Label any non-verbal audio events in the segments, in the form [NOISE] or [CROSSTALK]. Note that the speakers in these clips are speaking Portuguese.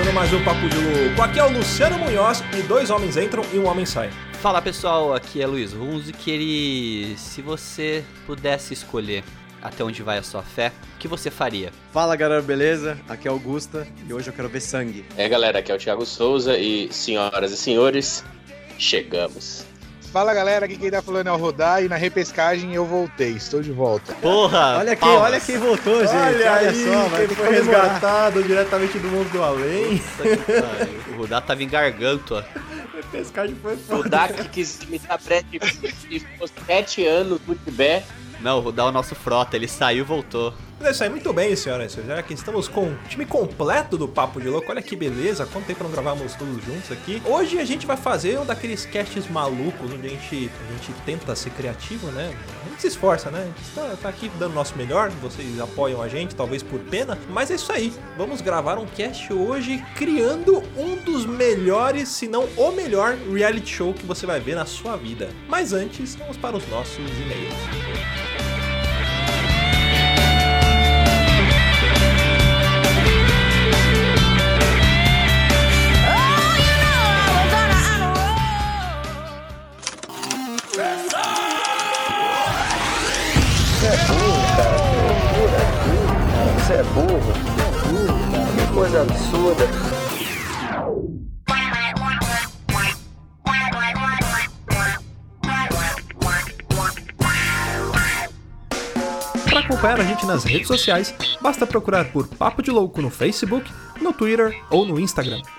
Começando mais um Papo de Louco. Aqui é o Luciano Munhoz e dois homens entram e um homem sai. Fala pessoal, aqui é Luiz Runzi, que ele. Se você pudesse escolher até onde vai a sua fé, o que você faria? Fala galera, beleza? Aqui é Augusta e hoje eu quero ver sangue. É galera, aqui é o Thiago Souza e senhoras e senhores, chegamos. Fala galera, aqui quem tá falando é o Rodar e na repescagem eu voltei, estou de volta. Porra! Olha quem, palmas. olha quem voltou, gente. Olha aí, só, vai quem ter que foi resgatado diretamente do mundo do além. Puta que. O Rudá tava em garganta. Pescagem foi O foda. Dak quis me dar breve e ficou sete anos no Tibete. Não, o Rudá é o nosso frota, ele saiu e voltou. Mas é isso aí, muito bem, senhoras e senhores. Já que estamos com o time completo do Papo de Louco, olha que beleza, quanto tempo não gravamos todos juntos aqui. Hoje a gente vai fazer um daqueles casts malucos, onde a gente, a gente tenta ser criativo, né? A gente se esforça, né? A gente tá, tá aqui dando o nosso melhor, vocês apoiam a gente, talvez por pena, mas é isso aí. Vamos gravar um cast hoje criando um dos melhores, se não o melhor reality show que você vai ver na sua vida. Mas antes, vamos para os nossos e-mails. Para acompanhar a gente nas redes sociais, basta procurar por Papo de Louco no Facebook, no Twitter ou no Instagram.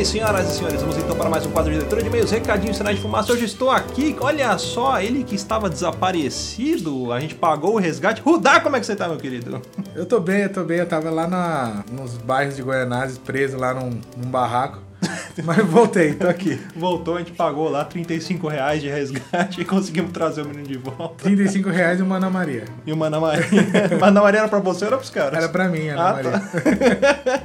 Bem, senhoras e senhores, vamos então para mais um quadro de leitura de e-mails, recadinhos, sinais de fumaça. Hoje estou aqui, olha só, ele que estava desaparecido, a gente pagou o resgate. Rudá, como é que você tá, meu querido? Eu tô bem, eu tô bem, eu tava lá na, nos bairros de Goianazes, preso lá num, num barraco, [LAUGHS] mas voltei, tô aqui. Voltou, a gente pagou lá 35 reais de resgate e conseguimos trazer o menino de volta. 35 reais e uma Ana Maria. E o Ana Maria. [LAUGHS] Mas Ana Maria era pra você ou era pros caras? Era pra mim, Ana Ah, Maria.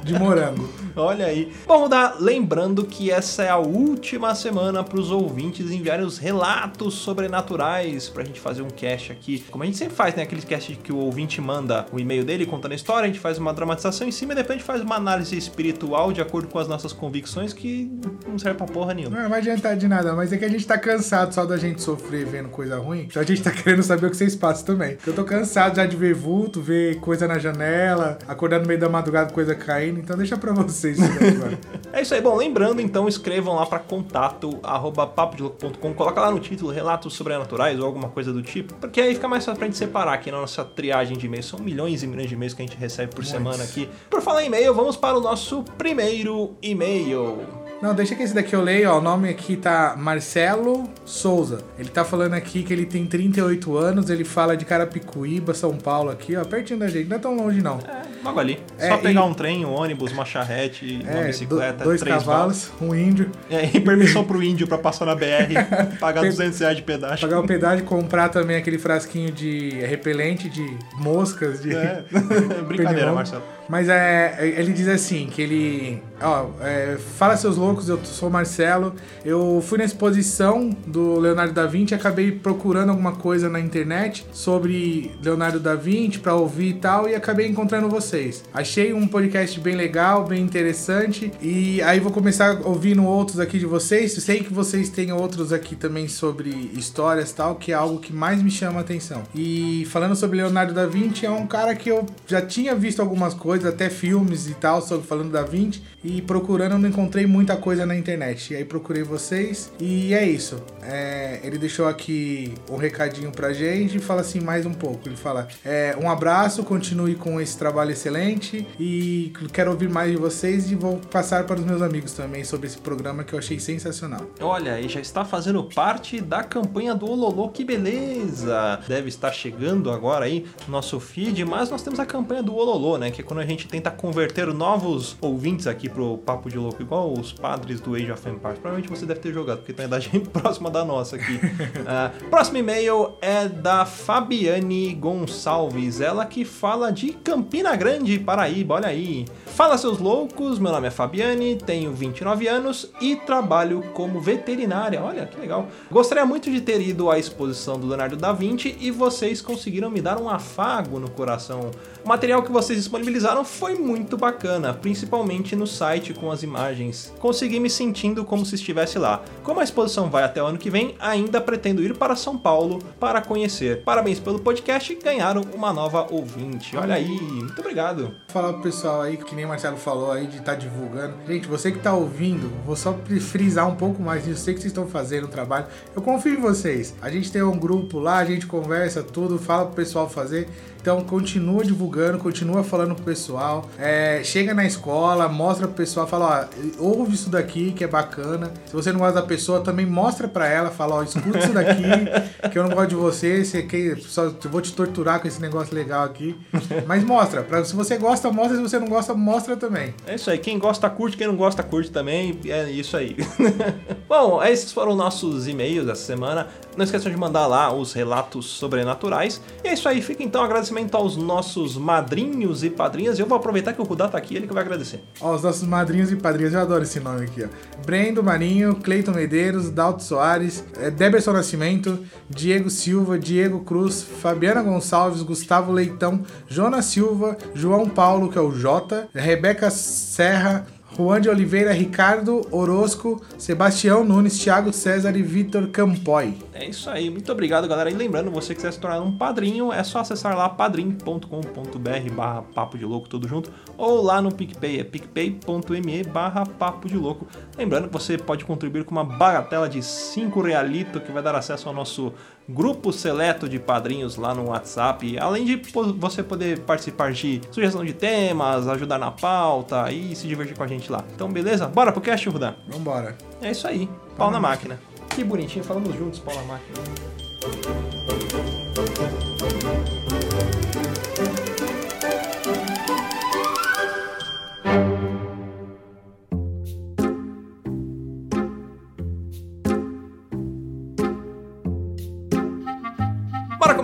[LAUGHS] De morango. Olha aí. Bom, Rudá, lembrando que essa é a última semana para os ouvintes enviarem os relatos sobrenaturais pra gente fazer um cast aqui. Como a gente sempre faz, né? Aquele cast que o ouvinte manda o e-mail dele contando a história, a gente faz uma dramatização em cima e depois a gente faz uma análise espiritual de acordo com as nossas convicções que não serve pra porra nenhuma. Não vai adiantar de nada, mas é que a gente tá cansado só da gente sofrer vendo coisa ruim. Então a gente tá [LAUGHS] querendo saber o que vocês passam também. Eu tô cansado já de ver vulto, ver coisa na janela, acordar no meio da madrugada, coisa caindo. Então deixa pra vocês agora. [LAUGHS] É isso aí. Bom, lembrando, então, escrevam lá para contato arroba papodelouco.com. Coloca lá no título relatos sobrenaturais ou alguma coisa do tipo. Porque aí fica mais fácil pra gente separar aqui na nossa triagem de e-mails. São milhões e milhões de e-mails que a gente recebe por semana aqui. Por falar em e-mail, vamos para o nosso primeiro e-mail. Não, deixa que esse daqui eu leio, ó. O nome aqui tá Marcelo Souza. Ele tá falando aqui que ele tem 38 anos, ele fala de Carapicuíba, São Paulo aqui, ó, pertinho da gente. Não é tão longe, não. Logo ali. É, Só pegar e- um trem, um ônibus, uma charrete, uma É, bicicleta, do- dois três cavalos, um índio. balas. É, e permissão pro índio pra passar na BR, [LAUGHS] pagar Per- 200 reais de pedágio. Pagar o pedágio e comprar também aquele frasquinho de repelente de moscas, de... É. [LAUGHS] Brincadeira. Marcelo. Mas é, ele diz assim, que ele... Ó, é, fala seus loucos, eu sou Marcelo. Eu fui na exposição do Leonardo da Vinci acabei procurando alguma coisa na internet sobre Leonardo da Vinci pra ouvir e tal, e acabei encontrando vocês. Achei um podcast bem legal, bem interessante, e aí vou começar ouvindo outros aqui de vocês. Sei que vocês têm outros aqui também sobre histórias tal, que é algo que mais me chama a atenção. E falando sobre Leonardo da Vinci, é um cara que eu já tinha visto algumas coisas, até filmes e tal, sobre falando da Vinci, e procurando não encontrei muita coisa na internet. E aí procurei vocês, e é isso. É, ele deixou aqui um recadinho pra gente e fala assim mais um pouco. Ele fala: é, um abraço, continue com esse trabalho excelente e quero ouvir mais de vocês e vou passar para os meus amigos também sobre esse programa que eu achei sensacional. Olha, e já está fazendo parte da campanha do Ololô, que beleza! Deve estar chegando agora aí no nosso feed, mas nós temos a campanha do Ololô, né? Que é quando a gente tenta converter novos ouvintes aqui pro Papo de Louco, igual os padres do Age of Empires. Provavelmente você deve ter jogado, porque tem a idade [LAUGHS] próxima da nossa aqui. [LAUGHS] Ah, próximo e-mail é da Fabiane Gonçalves, ela que fala de Campina Grande, Paraíba, olha aí. Fala seus loucos, meu nome é Fabiane, tenho 29 anos e trabalho como veterinária. Olha que legal. Gostaria muito de ter ido à exposição do Leonardo da Vinci e vocês conseguiram me dar um afago no coração. O material que vocês disponibilizaram foi muito bacana, principalmente no site com as imagens. Consegui me sentindo como se estivesse lá. Como a exposição vai até o ano que vem, ainda pretendo ir para São Paulo para conhecer. Parabéns pelo podcast, ganharam uma nova ouvinte. Olha aí, muito obrigado. Falar pro pessoal aí, que nem o Marcelo falou aí, de estar divulgando. Gente, você que tá ouvindo, vou só frisar um pouco mais nisso. Sei que vocês estão fazendo o trabalho. Eu confio em vocês. A gente tem um grupo lá, a gente conversa tudo, fala pro pessoal fazer. Então continua divulgando, continua falando pro pessoal. É, chega na escola, mostra pro pessoal, fala, ó, ouve isso daqui que é bacana. Se você não gosta da pessoa, também mostra pra ela, fala, ó, escuta isso daqui, [LAUGHS] que eu não gosto de você, você só, eu vou te torturar com esse negócio legal aqui. Mas mostra, pra, se você gosta, mostra, se você não gosta, mostra também. É isso aí, quem gosta curte, quem não gosta curte também, é isso aí. [LAUGHS] Bom, esses foram nossos e-mails dessa semana. Não esqueçam de mandar lá os relatos sobrenaturais. E é isso aí, fica então um agradecimento aos nossos madrinhos e padrinhas. Eu vou aproveitar que o Rudá tá aqui, ele que vai agradecer. Ó, os nossos madrinhos e padrinhas, eu adoro esse nome aqui, ó. Brendo Marinho, Cleiton Medeiros, Dalto Soares, eh, Deberson Nascimento, Diego Silva, Diego Cruz, Fabiana Gonçalves, Gustavo Leitão, Jonas Silva, João Paulo, que é o Jota, Rebeca Serra, Juan de Oliveira, Ricardo Orozco, Sebastião Nunes, Thiago César e Vitor Campoy. É isso aí, muito obrigado, galera. E lembrando, você quiser se tornar um padrinho, é só acessar lá padrim.com.br barra papo de louco tudo junto, ou lá no PicPay, é picpay.me barra papo de louco. Lembrando que você pode contribuir com uma bagatela de 5 realito que vai dar acesso ao nosso grupo seleto de padrinhos lá no WhatsApp, além de você poder participar de sugestão de temas, ajudar na pauta e se divertir com a gente lá. Então, beleza? Bora pro cast, Rudan? Vambora. É isso aí, pau na máquina. Que bonitinho, falamos juntos, pau na máquina.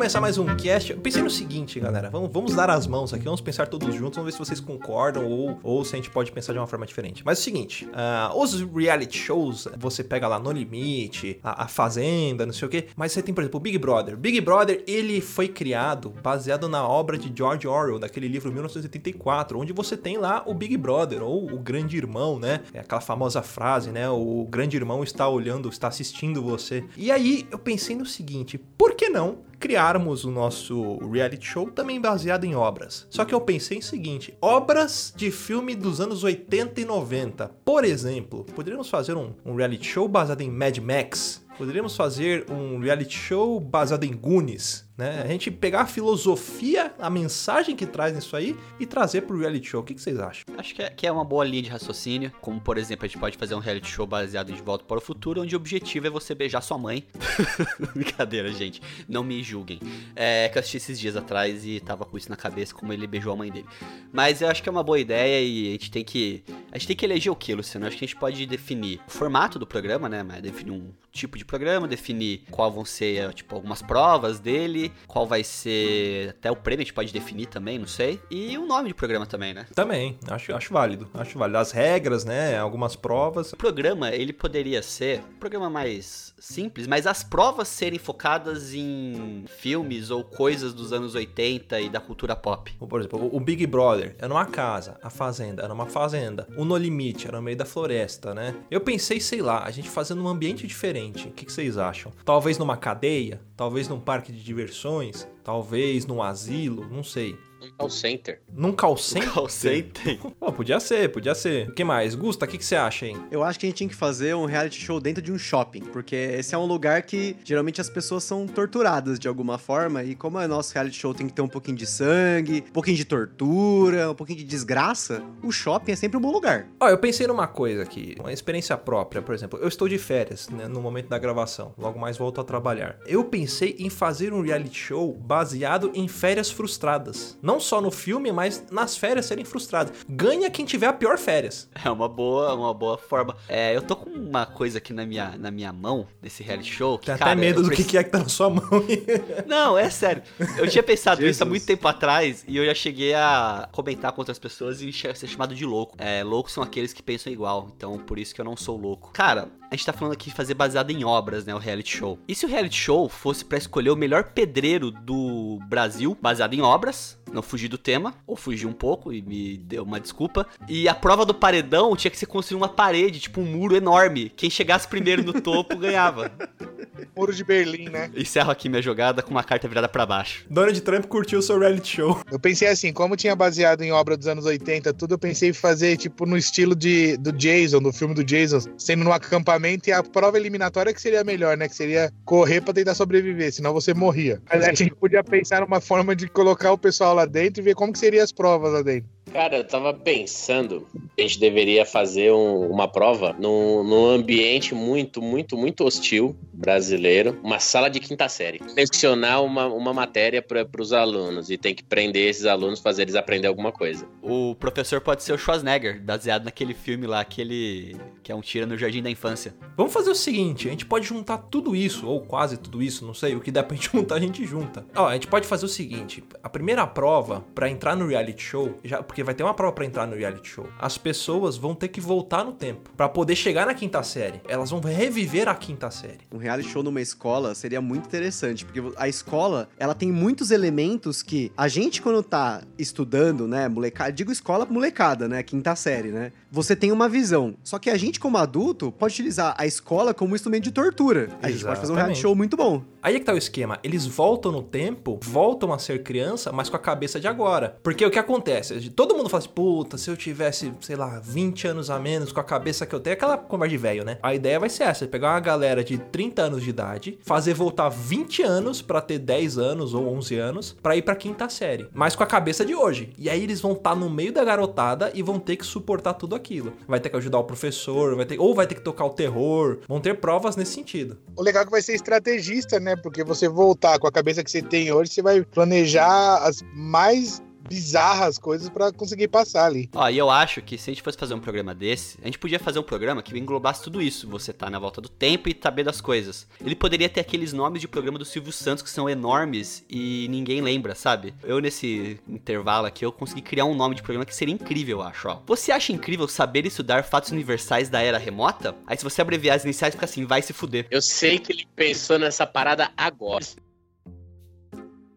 Começar mais um cast. Eu pensei no seguinte, galera. Vamos, vamos dar as mãos aqui, vamos pensar todos juntos, vamos ver se vocês concordam ou, ou se a gente pode pensar de uma forma diferente. Mas é o seguinte: ah, os reality shows, você pega lá No Limite, a, a Fazenda, não sei o quê. Mas você tem, por exemplo, o Big Brother. Big Brother, ele foi criado baseado na obra de George Orwell, daquele livro 1984, onde você tem lá o Big Brother, ou o Grande Irmão, né? É aquela famosa frase, né? O Grande Irmão está olhando, está assistindo você. E aí eu pensei no seguinte: por que não? Criarmos o nosso reality show também baseado em obras. Só que eu pensei em seguinte: obras de filme dos anos 80 e 90. Por exemplo, poderíamos fazer um, um reality show baseado em Mad Max. Poderíamos fazer um reality show baseado em Goonies. Né? A gente pegar a filosofia, a mensagem que traz nisso aí e trazer pro reality show. O que, que vocês acham? Acho que é, que é uma boa linha de raciocínio. Como, por exemplo, a gente pode fazer um reality show baseado em De Volta para o Futuro, onde o objetivo é você beijar sua mãe. [LAUGHS] Brincadeira, gente. Não me julguem. É que eu assisti esses dias atrás e tava com isso na cabeça, como ele beijou a mãe dele. Mas eu acho que é uma boa ideia e a gente tem que. A gente tem que eleger o que, Luciano? Acho que a gente pode definir o formato do programa, né? Definir um tipo de programa, definir qual vão ser, tipo, algumas provas dele, qual vai ser até o prêmio, a gente pode definir também, não sei. E o nome de programa também, né? Também, acho, acho válido. Acho válido. As regras, né? Algumas provas. O programa, ele poderia ser um programa mais simples, mas as provas serem focadas em filmes ou coisas dos anos 80 e da cultura pop. Por exemplo, o Big Brother é numa casa, a Fazenda é numa fazenda, o No Limite era no meio da floresta, né? Eu pensei, sei lá, a gente fazendo um ambiente diferente. O que, que vocês acham? Talvez numa cadeia? Talvez num parque de diversões? Talvez num asilo? Não sei. Um call center. Num call center? Call center? [LAUGHS] Pô, podia ser, podia ser. O que mais? Gusta, o que, que você acha, hein? Eu acho que a gente tinha que fazer um reality show dentro de um shopping, porque esse é um lugar que geralmente as pessoas são torturadas de alguma forma, e como é nosso reality show tem que ter um pouquinho de sangue, um pouquinho de tortura, um pouquinho de desgraça, o shopping é sempre um bom lugar. Ó, eu pensei numa coisa aqui, uma experiência própria, por exemplo. Eu estou de férias, né, no momento da gravação, logo mais volto a trabalhar. Eu pensei em fazer um reality show baseado em férias frustradas. Não só no filme, mas nas férias serem frustradas. Ganha quem tiver a pior férias. É uma boa, uma boa forma. É, eu tô com uma coisa aqui na minha, na minha mão, desse reality show. Que, Tem cara, até medo do que, preciso- que é que tá na sua mão. [LAUGHS] Não, é sério. Eu tinha pensado [LAUGHS] nisso há muito tempo atrás e eu já cheguei a comentar com outras pessoas e ser chamado de louco. É, loucos são aqueles que pensam igual, então por isso que eu não sou louco. Cara, a gente tá falando aqui de fazer baseado em obras, né, o reality show. E se o reality show fosse pra escolher o melhor pedreiro do Brasil, baseado em obras, não fugir do tema, ou fugir um pouco e me deu uma desculpa. E a prova do paredão tinha que ser construir uma parede, tipo um muro enorme. Quem chegasse primeiro no topo ganhava. [LAUGHS] Muro de Berlim, né? Encerro aqui minha jogada com uma carta virada pra baixo. Donald Trump curtiu o seu reality show. Eu pensei assim, como tinha baseado em obra dos anos 80, tudo, eu pensei em fazer, tipo, no estilo de, do Jason, do filme do Jason, sendo num acampamento e a prova eliminatória que seria melhor, né? Que seria correr pra tentar sobreviver, senão você morria. Mas a gente podia pensar numa forma de colocar o pessoal lá dentro e ver como que seriam as provas lá dentro. Cara, eu tava pensando que a gente deveria fazer um- uma prova num, num ambiente muito, muito, muito hostil brasileiro, uma sala de quinta série. Selecionar uma, uma matéria para os alunos e tem que prender esses alunos, fazer eles aprender alguma coisa. O professor pode ser o Schwarzenegger, baseado naquele filme lá, aquele que é um tira no Jardim da Infância. Vamos fazer o seguinte, a gente pode juntar tudo isso, ou quase tudo isso, não sei, o que dá pra gente [LAUGHS] juntar, a gente junta. Ó, a gente pode fazer o seguinte, a primeira prova pra entrar no reality show, já, porque vai ter uma prova pra entrar no reality show, as pessoas vão ter que voltar no tempo pra poder chegar na quinta série. Elas vão reviver a quinta série. Um reality show numa escola seria muito interessante, porque a escola, ela tem muitos elementos que a gente quando tá estudando, né, molecada, digo escola molecada, né, quinta série, né, você tem uma visão. Só que a gente como adulto pode utilizar a escola como instrumento de tortura. A gente pode fazer um reality Exatamente. show muito bom. Aí é que tá o esquema, eles voltam no tempo, voltam a ser criança, mas com a cabeça de agora. Porque o que acontece? Todo mundo fala assim, puta, se eu tivesse, sei lá, 20 anos a menos com a cabeça que eu tenho, aquela conversa de velho, né? A ideia vai ser essa, pegar uma galera de 30 anos de idade, fazer voltar 20 anos pra ter 10 anos ou 11 anos, pra ir pra quinta série. Mas com a cabeça de hoje. E aí eles vão estar no meio da garotada e vão ter que suportar tudo aquilo. Vai ter que ajudar o professor, vai ter, ou vai ter que tocar o terror, vão ter provas nesse sentido. O legal é que vai ser estrategista, né? Porque você voltar com a cabeça que você tem hoje, você vai planejar as mais bizarras coisas pra conseguir passar ali. Ó, e eu acho que se a gente fosse fazer um programa desse, a gente podia fazer um programa que englobasse tudo isso. Você tá na volta do tempo e saber das coisas. Ele poderia ter aqueles nomes de programa do Silvio Santos que são enormes e ninguém lembra, sabe? Eu, nesse intervalo aqui, eu consegui criar um nome de programa que seria incrível, eu acho, ó. Você acha incrível saber estudar fatos universais da era remota? Aí se você abreviar as iniciais, fica assim, vai se fuder. Eu sei que ele pensou nessa parada agora.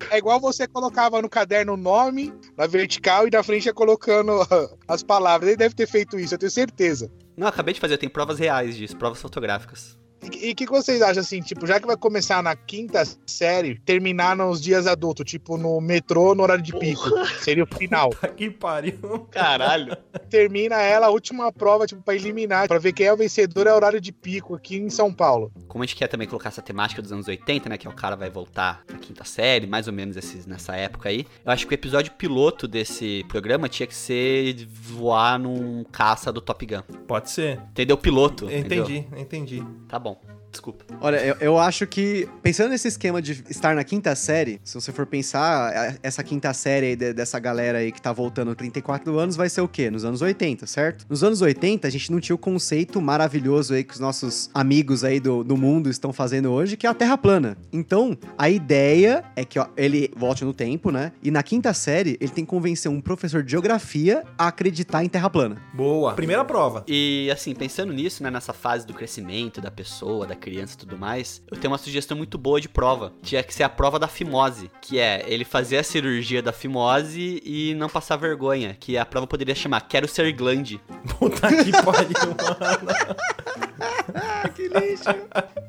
É igual você colocava no caderno o nome, na vertical, e na frente ia colocando [LAUGHS] as palavras. Ele deve ter feito isso, eu tenho certeza. Não, acabei de fazer, tenho provas reais disso, provas fotográficas. E o que, que vocês acham assim, tipo, já que vai começar na quinta série, terminar nos dias adultos, tipo no metrô no horário de pico? Seria o final. Que pariu. Caralho. Termina ela, a última prova, tipo, pra eliminar, pra ver quem é o vencedor, é o horário de pico aqui em São Paulo. Como a gente quer também colocar essa temática dos anos 80, né? Que é o cara vai voltar na quinta série, mais ou menos esses, nessa época aí. Eu acho que o episódio piloto desse programa tinha que ser voar num caça do Top Gun. Pode ser. Entendeu? Piloto. entendeu? Entendi, entendi. Tá bom. Desculpa. Olha, eu, eu acho que, pensando nesse esquema de estar na quinta série, se você for pensar, essa quinta série aí de- dessa galera aí que tá voltando 34 anos, vai ser o quê? Nos anos 80, certo? Nos anos 80, a gente não tinha o conceito maravilhoso aí que os nossos amigos aí do, do mundo estão fazendo hoje, que é a Terra plana. Então, a ideia é que ó, ele volte no tempo, né? E na quinta série, ele tem que convencer um professor de geografia a acreditar em Terra plana. Boa. Primeira prova. E assim, pensando nisso, né, nessa fase do crescimento da pessoa, da criança e tudo mais, eu tenho uma sugestão muito boa de prova. Tinha que ser a prova da fimose, que é ele fazer a cirurgia da fimose e não passar vergonha, que a prova poderia chamar Quero ser glande. [LAUGHS] Puta que pariu, mano. [LAUGHS] que lixo.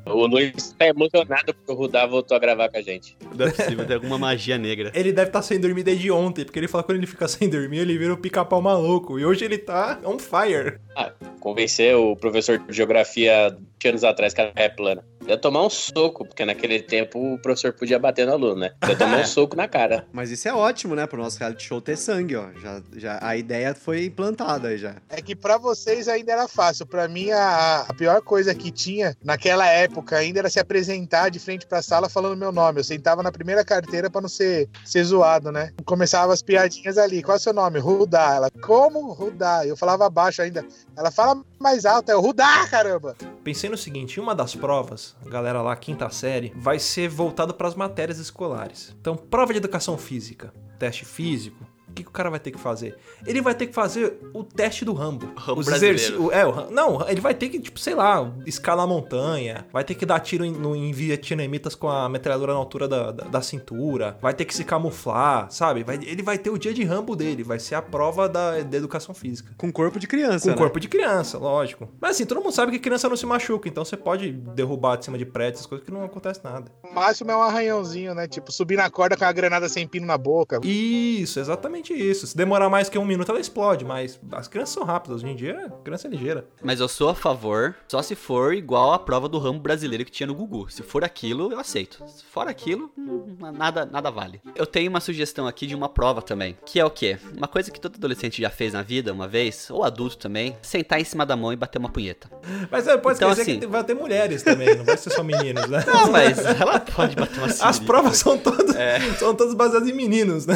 O Luiz tá emocionado porque o Rudá voltou a gravar com a gente. Não é possível, tem alguma magia negra. Ele deve estar sem dormir desde ontem, porque ele fala que quando ele fica sem dormir, ele vira o pica-pau maluco. E hoje ele tá on fire. Ah, convencer o professor de geografia 20 anos atrás que a Terra é plana. Ia tomar um soco, porque naquele tempo o professor podia bater no aluno, né? Ia tomar um [LAUGHS] soco na cara. Mas isso é ótimo, né? Pro nosso reality show ter sangue, ó. Já, já, a ideia foi implantada aí já. É que pra vocês ainda era fácil. Pra mim, a, a pior coisa que tinha naquela época ainda era se apresentar de frente pra sala falando meu nome. Eu sentava na primeira carteira pra não ser, ser zoado, né? Começava as piadinhas ali. Qual é o seu nome? Rudá. Ela, como Rudá? Eu falava baixo ainda. Ela fala mais alto. É o Rudá, caramba! Pensei no seguinte, em uma das provas, galera lá, quinta série, vai ser voltado para as matérias escolares. Então, prova de educação física, teste físico, que, que o cara vai ter que fazer? Ele vai ter que fazer o teste do Rambo. Rambo Os brasileiro. É, o não, ele vai ter que, tipo, sei lá, escalar a montanha, vai ter que dar tiro em, no, em vietnamitas com a metralhadora na altura da, da, da cintura, vai ter que se camuflar, sabe? Vai- ele vai ter o dia de Rambo dele, vai ser a prova da, da educação física. Com corpo de criança, Com né? corpo de criança, lógico. Mas assim, todo mundo sabe que criança não se machuca, então você pode derrubar de cima de prédios, essas coisas que não acontece nada. O máximo é um arranhãozinho, né? Tipo, subir na corda com a granada sem pino na boca. Isso, exatamente isso. Se demorar mais que um minuto, ela explode, mas as crianças são rápidas. Hoje em dia, a criança é ligeira. Mas eu sou a favor, só se for igual a prova do ramo brasileiro que tinha no Gugu. Se for aquilo, eu aceito. Se for aquilo, hum, nada, nada vale. Eu tenho uma sugestão aqui de uma prova também, que é o quê? Uma coisa que todo adolescente já fez na vida uma vez, ou adulto também, sentar em cima da mão e bater uma punheta. Mas é, pode Então, esquecer assim- que vai ter mulheres também, não vai ser só meninos, né? Não, mas ela pode bater uma As provas são todas, É. são todas baseadas em meninos, né?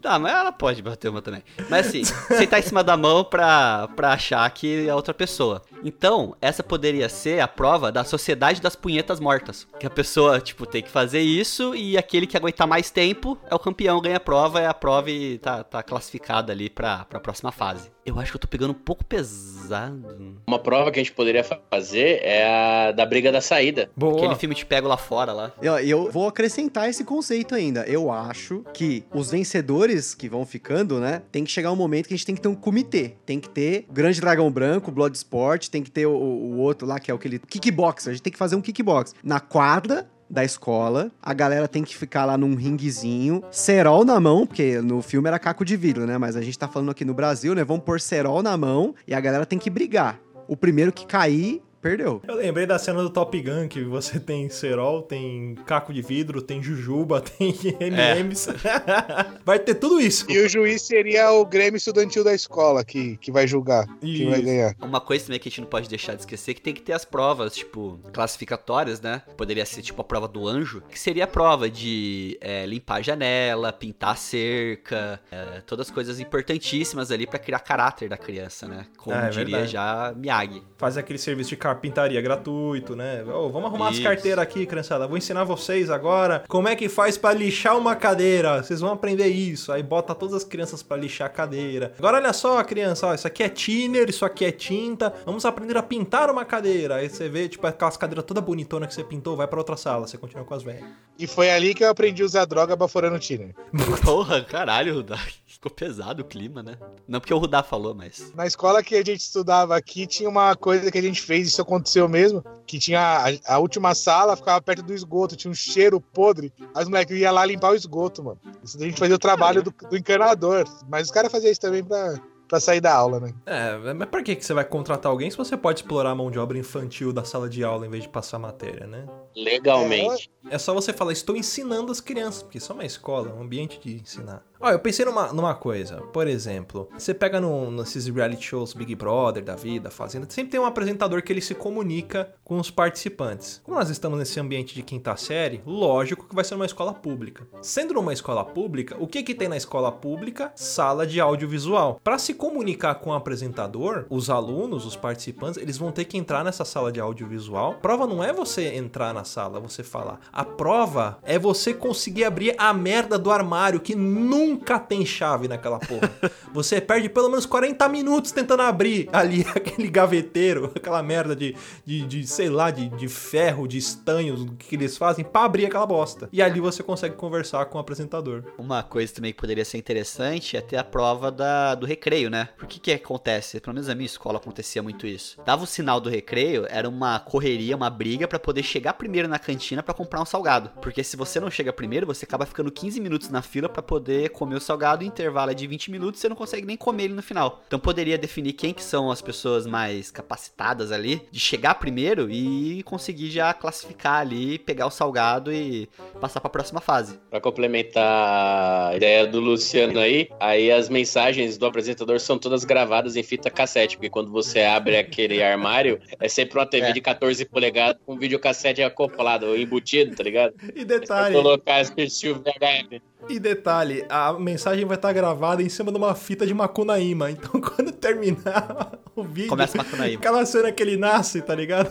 Tá, mas ela pode bater uma também. Mas assim, [LAUGHS] sentar em cima da mão pra, pra achar que é outra pessoa. Então, essa poderia ser a prova da sociedade das punhetas mortas. Que a pessoa, tipo, tem que fazer isso e aquele que aguentar mais tempo é o campeão, ganha a prova, é a prova e tá, tá classificada ali pra, pra próxima fase. Eu acho que eu tô pegando um pouco pesado. Uma prova que a gente poderia fazer é a da briga da saída. Boa. Aquele filme Te Pego Lá Fora lá. E ó, eu vou acrescentar esse conceito ainda. Eu acho que os vencedores que vão ficando, né, tem que chegar um momento que a gente tem que ter um comitê. Tem que ter Grande Dragão Branco, Bloodsport, tem que ter o, o outro lá que é aquele kickboxer. A gente tem que fazer um kickbox na quadra da escola, a galera tem que ficar lá num ringuezinho, cerol na mão, porque no filme era caco de vidro, né? Mas a gente tá falando aqui no Brasil, né? Vamos pôr cerol na mão e a galera tem que brigar. O primeiro que cair, perdeu. Eu lembrei da cena do Top Gun, que você tem cerol, tem caco de vidro, tem jujuba, [LAUGHS] tem M&M's. [LAUGHS] Vai ter tudo isso. E o juiz seria o Grêmio Estudantil da escola que, que vai julgar, que vai Isso. ganhar. Uma coisa também que a gente não pode deixar de esquecer que tem que ter as provas, tipo, classificatórias, né? Poderia ser tipo a prova do anjo, que seria a prova de é, limpar a janela, pintar a cerca, é, todas as coisas importantíssimas ali pra criar caráter da criança, né? Como Ah, é diria verdade. já Miyagi. Fazer aquele serviço de carpintaria gratuito, né? Ô, vamos arrumar as Isso. carteiras aqui, criançada. Vou ensinar vocês agora como é que faz pra lixar uma cadeira. Vocês vão aprender isso. Aí bota todas as crianças pra lixar a cadeira. Agora olha só, criança, ó, isso aqui é thinner, isso aqui é tinta. Vamos aprender a pintar uma cadeira. Aí você vê, tipo, aquelas cadeiras toda bonitona que você pintou, vai pra outra sala, você continua com as velhas. E foi ali que eu aprendi a usar droga baforando o Tiner. Porra, caralho, Rudak. [LAUGHS] Ficou pesado o clima, né? Não porque o Rudá falou, mas. Na escola que a gente estudava aqui, tinha uma coisa que a gente fez, isso aconteceu mesmo, que tinha a, a última sala, ficava perto do esgoto, tinha um cheiro podre. Aí os moleques iam lá limpar o esgoto, mano. Isso a gente fazia o trabalho do, do encanador. Mas os caras faziam isso também pra, pra sair da aula, né? É, mas pra que que você vai contratar alguém se você pode explorar a mão de obra infantil da sala de aula em vez de passar matéria, né? Legalmente. É só você falar, estou ensinando as crianças, porque isso é uma escola, um ambiente de ensinar. Ó, eu pensei numa, numa coisa, por exemplo, você pega no, nesses reality shows Big Brother da vida, Fazenda, sempre tem um apresentador que ele se comunica com os participantes. Como nós estamos nesse ambiente de quinta série, lógico que vai ser uma escola pública. Sendo numa escola pública, o que que tem na escola pública? Sala de audiovisual. Para se comunicar com o apresentador, os alunos, os participantes, eles vão ter que entrar nessa sala de audiovisual. Prova não é você entrar na sala, você falar. A prova é você conseguir abrir a merda do armário que nunca tem chave naquela porra. [LAUGHS] Você perde pelo menos 40 minutos tentando abrir ali [LAUGHS] aquele gaveteiro, aquela merda de, de, de sei lá, de, de ferro, de estanhos, o que, eles fazem pra abrir aquela bosta. E ali você consegue conversar com o apresentador. Uma coisa também que poderia ser interessante é ter a prova da, do recreio, né? Por que que acontece? Pelo menos na minha escola acontecia muito isso. Dava o sinal do recreio, era uma correria, uma briga pra poder chegar primeiro na cantina pra comprar um salgado. Porque se você não chega primeiro, você acaba ficando 15 minutos na fila pra poder comer o salgado, o intervalo é de 20 minutos, você não consegue nem comer ele no final. Então poderia definir quem que são as pessoas mais capacitadas ali de chegar primeiro e conseguir já classificar ali, pegar o salgado e passar pra próxima fase. Pra complementar a ideia do Luciano aí, aí as mensagens do apresentador são todas gravadas em fita cassete, porque quando você abre aquele armário, é sempre uma TV É. de 14 polegadas com videocassete acoplado, ou embutido, tá ligado? E Pra detalhe, colocar assistir o VHF. e detalhe, a mensagem vai estar gravada em cima de uma fita de Macunaíma. Então [LAUGHS] quando terminar o vídeo, Começa Macunaíma. aquela cena que ele nasce, tá ligado?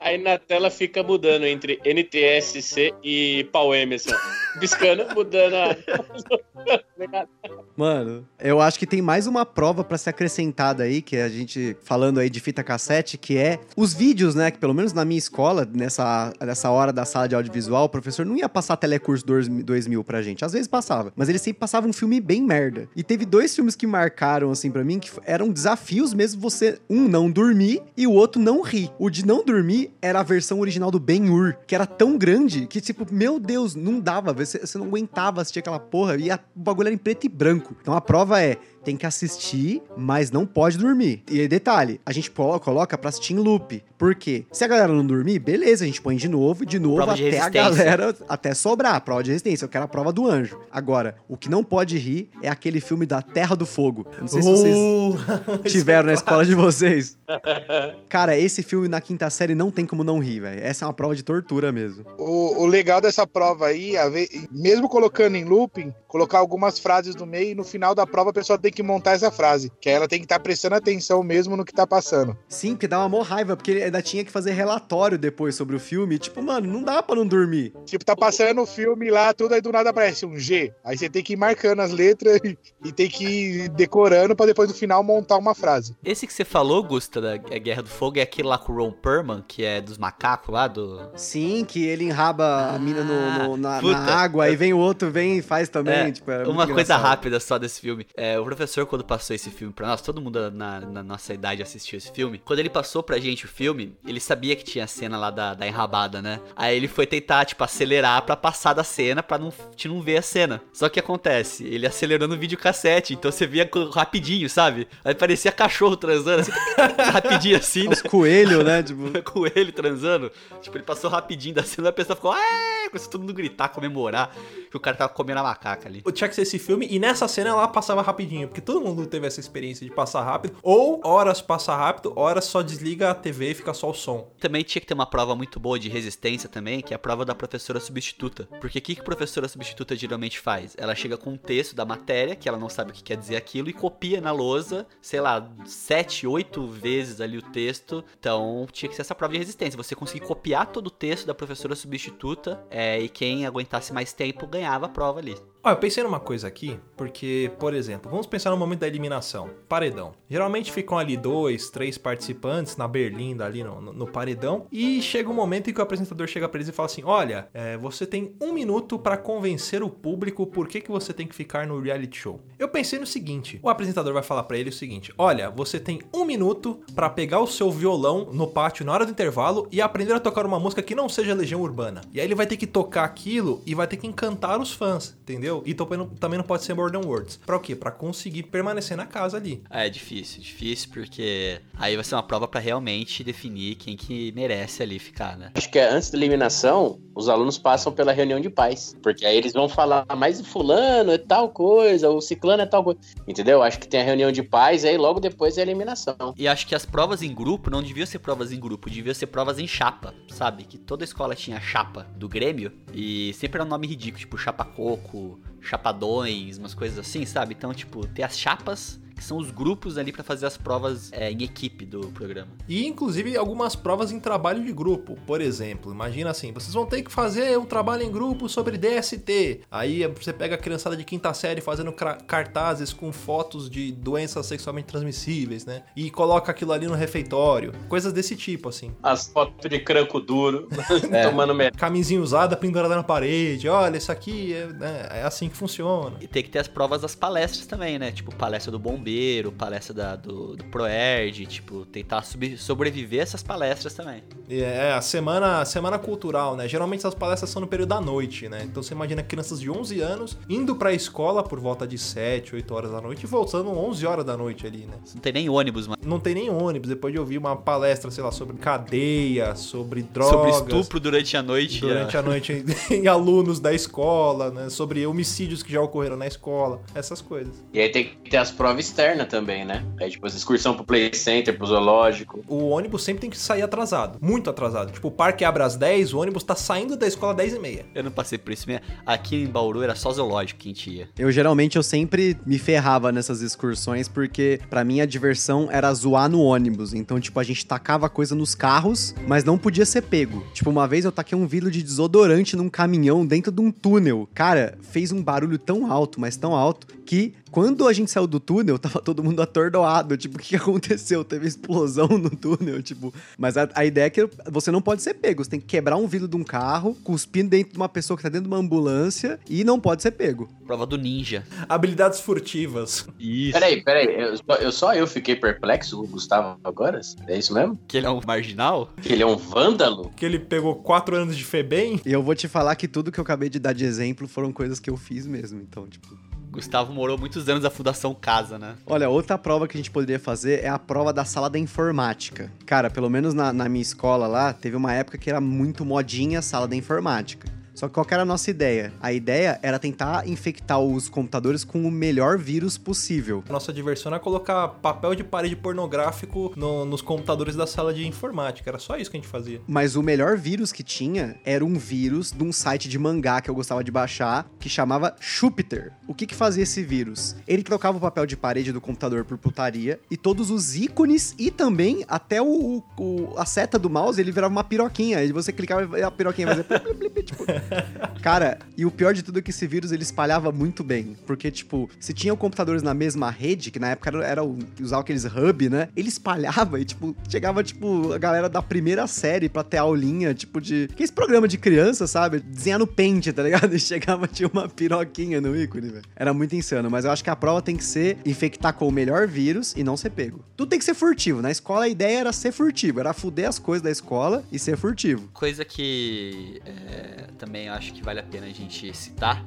Aí na tela fica mudando entre NTSC e Pau Emerson. Piscando, mudando a. [LAUGHS] Mano, eu acho que tem mais uma prova pra ser acrescentada aí, que é a gente falando aí de fita cassete, que é os vídeos, né? Que pelo menos na minha escola, nessa, nessa hora da sala de audiovisual, o professor não ia passar telecurso 2000 pra gente. Às vezes passava, mas ele sempre passava um filme bem merda. E teve dois filmes que marcaram, assim, pra mim, que eram desafios mesmo você, um, não dormir e o outro não rir. O de não dormir era a versão original do Ben-Hur, que era tão grande que, tipo, meu Deus, não dava. Você, você não aguentava assistir aquela porra e a- o bagulho era em preto e branco. Então a prova é. Tem que assistir, mas não pode dormir. E aí, detalhe, a gente coloca pra assistir em loop. Por quê? Se a galera não dormir, beleza, a gente põe de novo, de novo, Prova de até a resistência. galera, até sobrar. a Prova de resistência, eu quero a prova do anjo. Agora, o que não pode rir é aquele filme da Terra do Fogo. Não sei se vocês [LAUGHS] Uh, tiveram na escola de vocês. [LAUGHS] Cara, esse filme na quinta série não tem como não rir, velho. Essa é uma prova de tortura mesmo. O, o legal dessa prova aí, a mesmo colocando em looping, colocar algumas frases no meio e no final da prova a pessoa tem que montar essa frase. Que aí ela tem que estar prestando atenção mesmo no que tá passando. Sim, porque dá uma mó raiva, porque ele ainda tinha que fazer relatório depois sobre o filme. Tipo, mano, não dá pra não dormir. Tipo, tá passando o filme lá, tudo aí do nada aparece um G. Aí você tem que ir marcando as letras e, e tem que ir decorando pra depois no final montar uma frase. Esse que você falou, Gusta, da Guerra do Fogo, é aquele lá com o Ron Perlman, que é dos macacos lá, do... Sim, que ele enraba a mina no, no- na, Ah, na água, aí vem o outro, vem e faz também. É, tipo, é Uma coisa engraçado. rápida só desse filme. É, o professor, quando passou esse filme pra nós, todo mundo na, na nossa idade assistiu esse filme. Quando ele passou pra gente o filme, ele sabia que tinha a cena lá da, da enrabada, né? Aí ele foi tentar, tipo, acelerar pra passar da cena pra não, te não ver a cena. Só que acontece, ele acelerou no videocassete, então você via rapidinho, sabe? Aí parecia cachorro transando, assim, [LAUGHS] rapidinho assim, né? Os coelhos, né? Tipo, [LAUGHS] com ele transando. Tipo, ele passou rapidinho da cena, a pessoa ficou, é, começou todo mundo gritar, comemorar, que o cara tava comendo a macaca ali. tinha que ser esse filme e nessa cena ela passava rapidinho, porque todo mundo teve essa experiência de passar rápido, ou horas passa rápido, horas só desliga a TV e fica só o som. Também tinha que ter uma prova muito boa de resistência também, que é a prova da professora substituta. Porque o que, que a professora substituta geralmente faz? Ela chega com um texto da matéria, que ela não sabe o que quer dizer aquilo, e copia na lousa, sei lá, sete, oito vezes ali o texto. Então tinha que ser essa prova de resistência. Você conseguir copiar todo o texto da professora substituta, é, e quem aguentasse mais tempo ganhava a prova ali. Ó, eu pensei numa coisa aqui, porque, por exemplo, vamos pensar no momento da eliminação. Paredão. Geralmente ficam ali dois, três participantes na berlinda ali no, no, no paredão. E chega um momento em que o apresentador chega pra eles e fala assim: Olha, é, você tem um minuto pra convencer o público por que, que você tem que ficar no reality show. Eu pensei no seguinte: o apresentador vai falar pra ele o seguinte: Olha, você tem um minuto pra pegar o seu violão no pátio na hora do intervalo e aprender a tocar uma música que não seja Legião Urbana. E aí ele vai ter que tocar aquilo e vai ter que encantar os fãs, entendeu? E também não, também não pode ser More Than Words. Pra o quê? Pra conseguir permanecer na casa ali. É difícil, difícil, porque aí vai ser uma prova pra realmente definir quem que merece ali ficar, né? Acho que antes da eliminação, os alunos passam pela reunião de pais. Porque aí eles vão falar, mas fulano é tal coisa, o ciclano é tal coisa. Entendeu? Acho que tem a reunião de pais e aí logo depois é a eliminação. E acho que as provas em grupo não deviam ser provas em grupo, deviam ser provas em chapa, sabe? Que toda escola tinha chapa do Grêmio e sempre era um nome ridículo, tipo chapa coco, chapadões, umas coisas assim, sabe? Então, tipo, ter as chapas que são os grupos ali pra fazer as provas é, em equipe do programa. E inclusive algumas provas em trabalho de grupo. Por exemplo, imagina assim: vocês vão ter que fazer um trabalho em grupo sobre DST. Aí você pega a criançada de quinta série fazendo cartazes com fotos de doenças sexualmente transmissíveis, né? E coloca aquilo ali no refeitório. Coisas desse tipo, assim. As fotos de cranco duro, [LAUGHS] tomando merda. Camisinha usada pendurada na parede. Olha, isso aqui é, né, é assim que funciona. E tem que ter as provas das palestras também, né? Tipo, palestra do bombeiro, palestra da, do, do Proerd, tipo, tentar sub- sobreviver a essas palestras também. E É, a semana, a semana cultural, né? Geralmente essas palestras são no período da noite, né? Então você imagina crianças de 11 anos indo pra escola por volta de 7, 8 horas da noite e voltando 11 horas da noite ali, né? Não tem nem ônibus, mano. Não tem nem ônibus. Depois de ouvir uma palestra, sei lá, sobre cadeia, sobre drogas. Sobre estupro durante a noite. Durante é. a noite em, [LAUGHS] em alunos da escola, né? Sobre homicídios que já ocorreram na escola, essas coisas. E aí tem que ter as provas externas também, né? Aí, tipo, as excursão pro play center, pro zoológico. O ônibus sempre tem que sair atrasado, muito atrasado. Tipo, o parque abre às 10, o ônibus tá saindo da escola às 10 e meia. Eu não passei por isso mesmo. Aqui em Bauru era só zoológico que a gente ia. Eu geralmente eu sempre me ferrava nessas excursões porque pra mim a diversão era zoar no ônibus. Então, tipo, a gente tacava coisa nos carros, mas não podia ser pego. Tipo, uma vez eu taquei um vidro de desodorante num caminhão dentro de um túnel. Cara, fez um barulho tão alto, mas tão alto que quando a gente saiu do túnel, [LAUGHS] tava todo mundo atordoado. Tipo, o que aconteceu? Teve explosão no túnel, [LAUGHS] tipo. Mas a, a ideia é que você não pode ser pego. Você tem que quebrar um vidro de um carro, cuspir dentro de uma pessoa que tá dentro de uma ambulância e não pode ser pego. Prova do ninja. Habilidades furtivas. Isso. Peraí, peraí, eu, só- eu só eu fiquei perplexo, o Gustavo agora? É isso mesmo? Que ele é um marginal? Que ele é um vândalo? Que ele pegou 4 anos de FEBEM. E eu vou te falar que tudo que eu acabei de dar de exemplo foram coisas que eu fiz mesmo. Então, tipo. Gustavo morou muitos anos na Fundação Casa, né? Olha, outra prova que a gente poderia fazer é a prova da sala da informática. Cara, pelo menos na, na minha escola lá, teve uma época que era muito modinha a sala da informática. Só que qual que era a nossa ideia? A ideia era tentar infectar os computadores com o melhor vírus possível. Nossa diversão era colocar papel de parede pornográfico no- nos computadores da sala de informática. Era só isso que a gente fazia. Mas o melhor vírus que tinha era um vírus de um site de mangá que eu gostava de baixar, que chamava Jupiter. O que que fazia esse vírus? Ele trocava o papel de parede do computador por putaria e todos os ícones e também até o, o- a seta do mouse ele virava uma piroquinha. Aí você clicava e a piroquinha fazia... [LAUGHS] tipo... [LAUGHS] Cara, e o pior de tudo é que esse vírus ele espalhava muito bem. Porque, tipo, se tinham computadores na mesma rede, que na época era, era o, aqueles hub, né? Ele espalhava e, tipo, chegava, tipo, a galera da primeira série pra ter aulinha, tipo, de. Que esse programa de criança, sabe? Desenhar no pente, tá ligado? [LAUGHS] E chegava, tinha uma piroquinha no ícone, velho. Era muito insano, mas eu acho que a prova tem que ser infectar com o melhor vírus e não ser pego. Tudo tem que ser furtivo. Na escola a ideia era ser furtivo, era fuder as coisas da escola e ser furtivo. Coisa que é, também eu acho que vale a pena a gente citar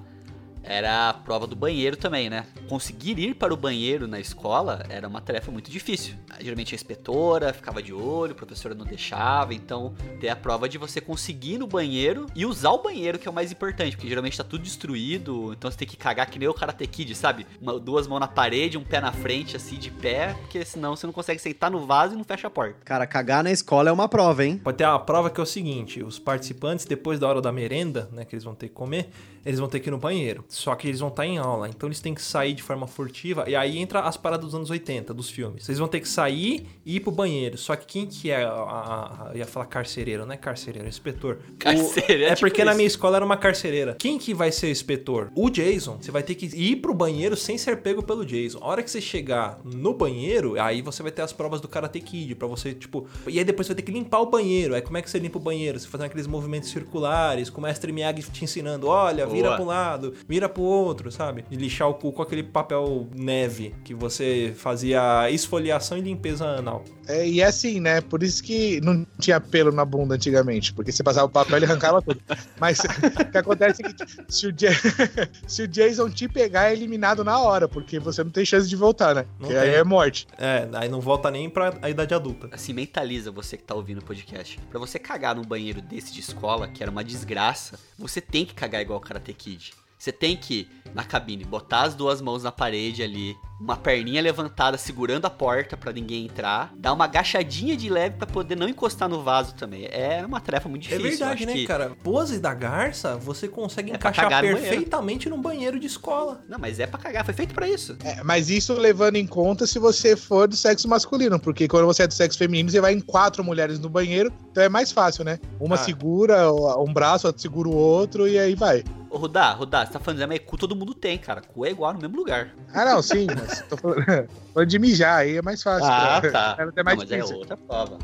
era a prova do banheiro também, né? Conseguir ir para o banheiro na escola era uma tarefa muito difícil. Geralmente a inspetora ficava de olho, a professora não deixava, então ter a prova de você conseguir ir no banheiro e usar o banheiro que é o mais importante, porque geralmente tá tudo destruído, então você tem que cagar que nem o Karate Kid, sabe? Uma- duas mãos na parede, um pé na frente, assim, de pé, porque senão você não consegue sentar no vaso e não fecha a porta. Cara, cagar na escola é uma prova, hein? Pode ter uma prova que é o seguinte: os participantes, depois da hora da merenda, né, que eles vão ter que comer, eles vão ter que ir no banheiro. Só que eles vão estar em aula, então eles têm que sair de forma furtiva. E aí entra as paradas dos anos 80, dos filmes. Vocês vão ter que sair e ir pro banheiro. Só que quem que é a, a, a- eu ia falar carcereiro, não é carcereiro, é inspetor. Carcereiro, O- é é tipo porque na isso. minha escola era uma carcereira. Quem que vai ser o inspetor? O Jason. Você vai ter que ir pro banheiro sem ser pego pelo Jason. A hora que você chegar no banheiro, aí você vai ter as provas do Karate Kid pra você, tipo, e aí depois você vai ter que limpar o banheiro. Aí como é que você limpa o banheiro? Você fazendo aqueles movimentos circulares, com o mestre Miyagi te ensinando, olha, vira Boa. pra um lado, vira pro outro, sabe? E lixar o cu com aquele papel neve que você fazia esfoliação e limpeza anal. É, e é assim, né? Por isso que não tinha pelo na bunda antigamente, porque você passava o papel e arrancava tudo. Mas [LAUGHS] o que acontece é que se o, [LAUGHS] se o Jason te pegar, é eliminado na hora, porque você não tem chance de voltar, né? Não Porque aí é morte. É, aí não volta nem pra a idade adulta. Assim, mentaliza você que tá ouvindo o podcast. Pra você cagar num banheiro desse de escola, que era uma desgraça, você tem que cagar igual o Karate Kid. Você tem que, na cabine, botar as duas mãos na parede ali, uma perninha levantada segurando a porta pra ninguém entrar, dar uma agachadinha de leve pra poder não encostar no vaso também. É uma tarefa muito É difícil. eu verdade, né, que- cara? Pose da garça, você consegue É encaixar cagar no banheiro. perfeitamente num banheiro de escola. Não, mas é pra cagar, foi feito pra isso. É, mas isso levando em conta se você for do sexo masculino, porque quando você é do sexo feminino, você vai em quatro mulheres no banheiro, então é mais fácil, né? Uma Ah. segura um braço, outra segura o outro e aí vai. Ô, Rudá, Rudá, você tá falando, mas cu todo mundo tem, cara. Cu é igual no mesmo lugar. Ah, não, sim, mas tô falando, [LAUGHS] falando de mijar, aí é mais fácil. Ah, tá. [LAUGHS] É até Não, mais mas é difícil. outra prova.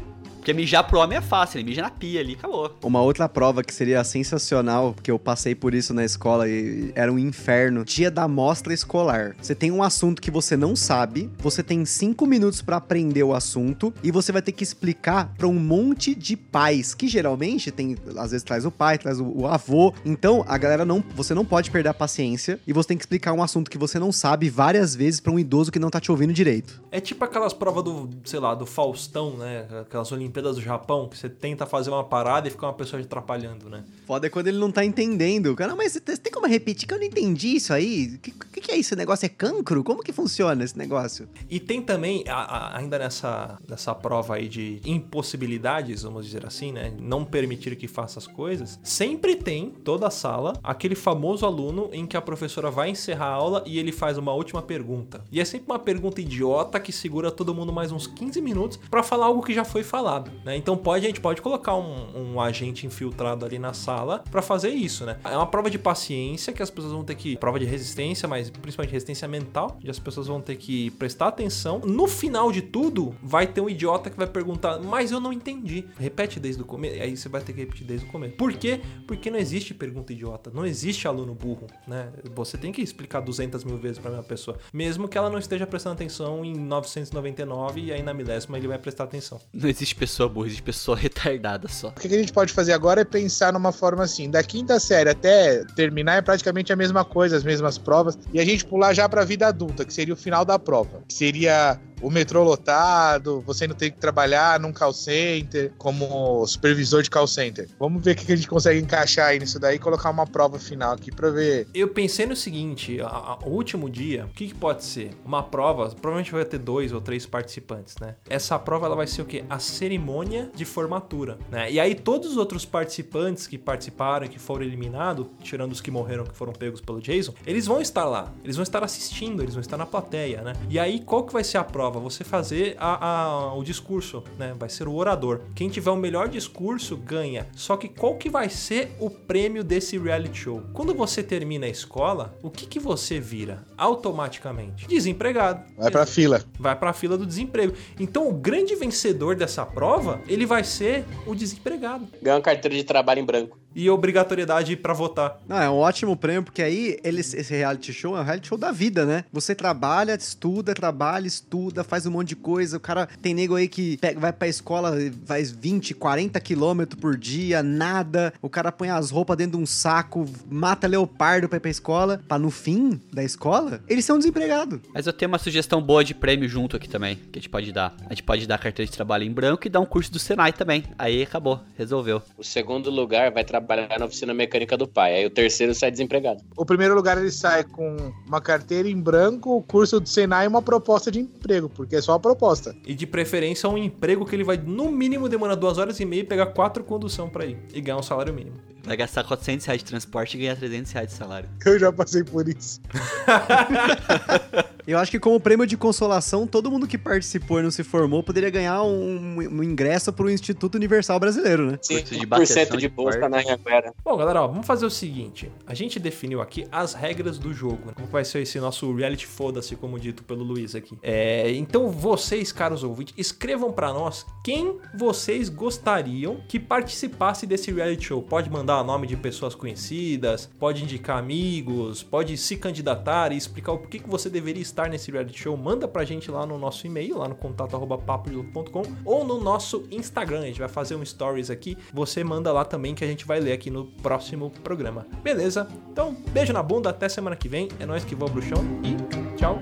Porque mijar pro homem é fácil, ele mija na pia ali, acabou. Uma outra prova que seria sensacional, porque eu passei por isso na escola e era um inferno. Dia da mostra escolar. Você tem um assunto que você não sabe, você tem cinco minutos pra aprender o assunto e você vai ter que explicar pra um monte de pais, que geralmente tem, às vezes traz o pai, traz o, o avô. Então, a galera não, você não pode perder a paciência e você tem que explicar um assunto que você não sabe várias vezes pra um idoso que não tá te ouvindo direito. É tipo aquelas provas do, sei lá, do Faustão, né? Aquelas Olimpíadas do Japão, que você tenta fazer uma parada e fica uma pessoa te atrapalhando, né? Foda é quando ele não tá entendendo. Cara, mas você tem como repetir que eu não entendi isso aí? O que, que, que é isso? Esse negócio é cancro? Como que funciona esse negócio? E tem também, a- a- ainda nessa, nessa prova aí de impossibilidades, vamos dizer assim, né? Não permitir que faça as coisas. Sempre tem, toda a sala, aquele famoso aluno em que a professora vai encerrar a aula e ele faz uma última pergunta. E é sempre uma pergunta idiota que segura todo mundo mais uns 15 minutos pra falar algo que já foi falado, né? Então pode, a gente pode colocar um, um agente infiltrado ali na sala pra fazer isso, né? É uma prova de paciência que as pessoas vão ter que. Prova de resistência, mas principalmente resistência mental, e as pessoas vão ter que prestar atenção. No final de tudo, vai ter um idiota que vai perguntar, mas eu não entendi. Repete desde o começo. Aí você vai ter que repetir desde o começo. Por quê? Porque não existe pergunta idiota. Não existe aluno burro, né? Você tem que explicar 200 mil vezes pra mesma pessoa. Mesmo que ela não esteja prestando atenção em 999 e aí na milésima ele vai prestar atenção. Não existe pessoa burra, existe pessoa [LAUGHS] retardada só. O que a gente pode fazer agora é pensar numa forma assim, da quinta série até terminar é praticamente a mesma coisa, as mesmas provas, e a gente pular já pra vida adulta, que seria o final da prova, que seria o metrô lotado, você não tem que trabalhar num call center, como supervisor de call center. Vamos ver o que a gente consegue encaixar aí nisso daí e colocar uma prova final aqui pra ver. Eu pensei no seguinte, a- a- o último dia, o que, que pode ser? Uma prova, provavelmente vai ter dois ou três participantes, né? Essa prova ela vai ser o quê? A cerimônia de formatura, né? E aí todos os outros participantes que participaram que foram eliminados, tirando os que morreram, que foram pegos pelo Jason, eles vão estar lá, eles vão estar assistindo, eles vão estar na plateia, né? E aí qual que vai ser a prova? Você fazer a- a- o discurso, né? Vai ser o orador. Quem tiver o melhor discurso ganha. Só que qual que vai ser o prêmio desse reality show? Quando você termina a escola, o que que você vira automaticamente? Desempregado. Vai pra fila. Vai pra fila do desemprego. Então o grande vencedor dessa prova, ele vai ser o desempregado. Ganha uma carteira de trabalho em branco. E obrigatoriedade pra votar. Não, é um ótimo prêmio, porque aí eles, esse reality show é um reality show da vida, né? Você trabalha, estuda, trabalha, estuda, faz um monte de coisa. O cara tem nego aí que pega- vai pra escola, faz 20, 40 quilômetros por dia, nada. O cara põe as roupas dentro de um saco, mata leopardo pra ir pra escola. Pra no fim da escola, eles são desempregados. Mas eu tenho uma sugestão boa de prêmio junto aqui também, que a gente pode dar. A gente pode dar carteira de trabalho em branco e dar um curso do Senai também. Aí acabou, resolveu. O segundo lugar vai trabalhar na oficina mecânica do pai. Aí o terceiro sai desempregado. O primeiro lugar ele sai com uma carteira em branco, o curso do Senai e uma proposta de emprego, porque é só a proposta. E de preferência um emprego que ele vai no mínimo demorar duas horas e meia e pegar quatro condução pra ir. E ganhar um salário mínimo. Vai gastar 400 reais de transporte e ganhar 300 reais de salário. Eu já passei por isso. [LAUGHS] Eu acho que como prêmio de consolação, todo mundo que participou e não se formou poderia ganhar um, um ingresso pro Instituto Universal Brasileiro, né? 5% bateção de de bolsa na Anhanguera. Bom, galera, ó, vamos fazer o seguinte. A gente definiu aqui as regras do jogo. né? Como vai ser esse nosso reality foda-se, como dito pelo Luiz aqui. É, então vocês, caros ouvintes, escrevam pra nós quem vocês gostariam que participasse desse reality show. Pode mandar o nome de pessoas conhecidas, pode indicar amigos, pode se candidatar e explicar o porquê que você deveria estar nesse reality show. Manda pra gente lá no nosso e-mail, lá no contato@papodelouco.com ou no nosso Instagram. A gente vai fazer um stories aqui. Você manda lá também que a gente vai ler aqui no próximo programa. Beleza? Então, beijo na bunda, até semana que vem. É nós que vamos pro chão e tchau.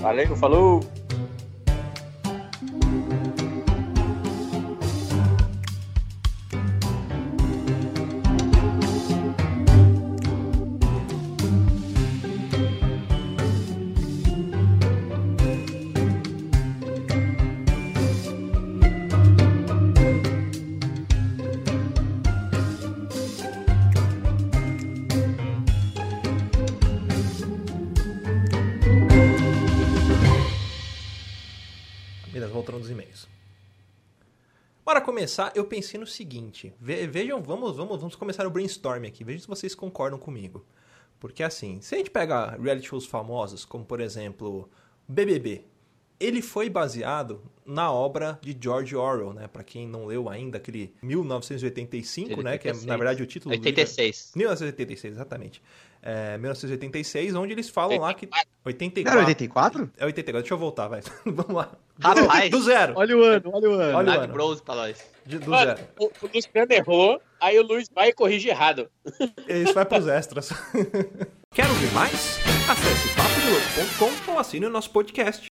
Valeu, falou! Começar, eu pensei no seguinte. Ve- vejam, vamos, vamos, vamos começar o brainstorm aqui. Vejam se vocês concordam comigo. Porque assim, se a gente pega reality shows famosos, como por exemplo BBB, ele foi baseado na obra de George Orwell, né? Para quem não leu ainda, aquele 1985, né? Que é na verdade o título do livro. 86. 1986, exatamente. É, 1986, onde eles falam lá que. Não 84. era 84? É 84, deixa eu voltar, vai. [LAUGHS] Vamos lá. Rapaz. Do zero. Olha o ano, olha o ano. Olha o ano. bronze pra nós. De- do Mano, zero. o, o Luciano errou, aí o Luiz vai e corrige errado. [LAUGHS] Isso vai pros extras. [LAUGHS] Quer ouvir mais? Acesse papodelouco.com ou assine o nosso podcast.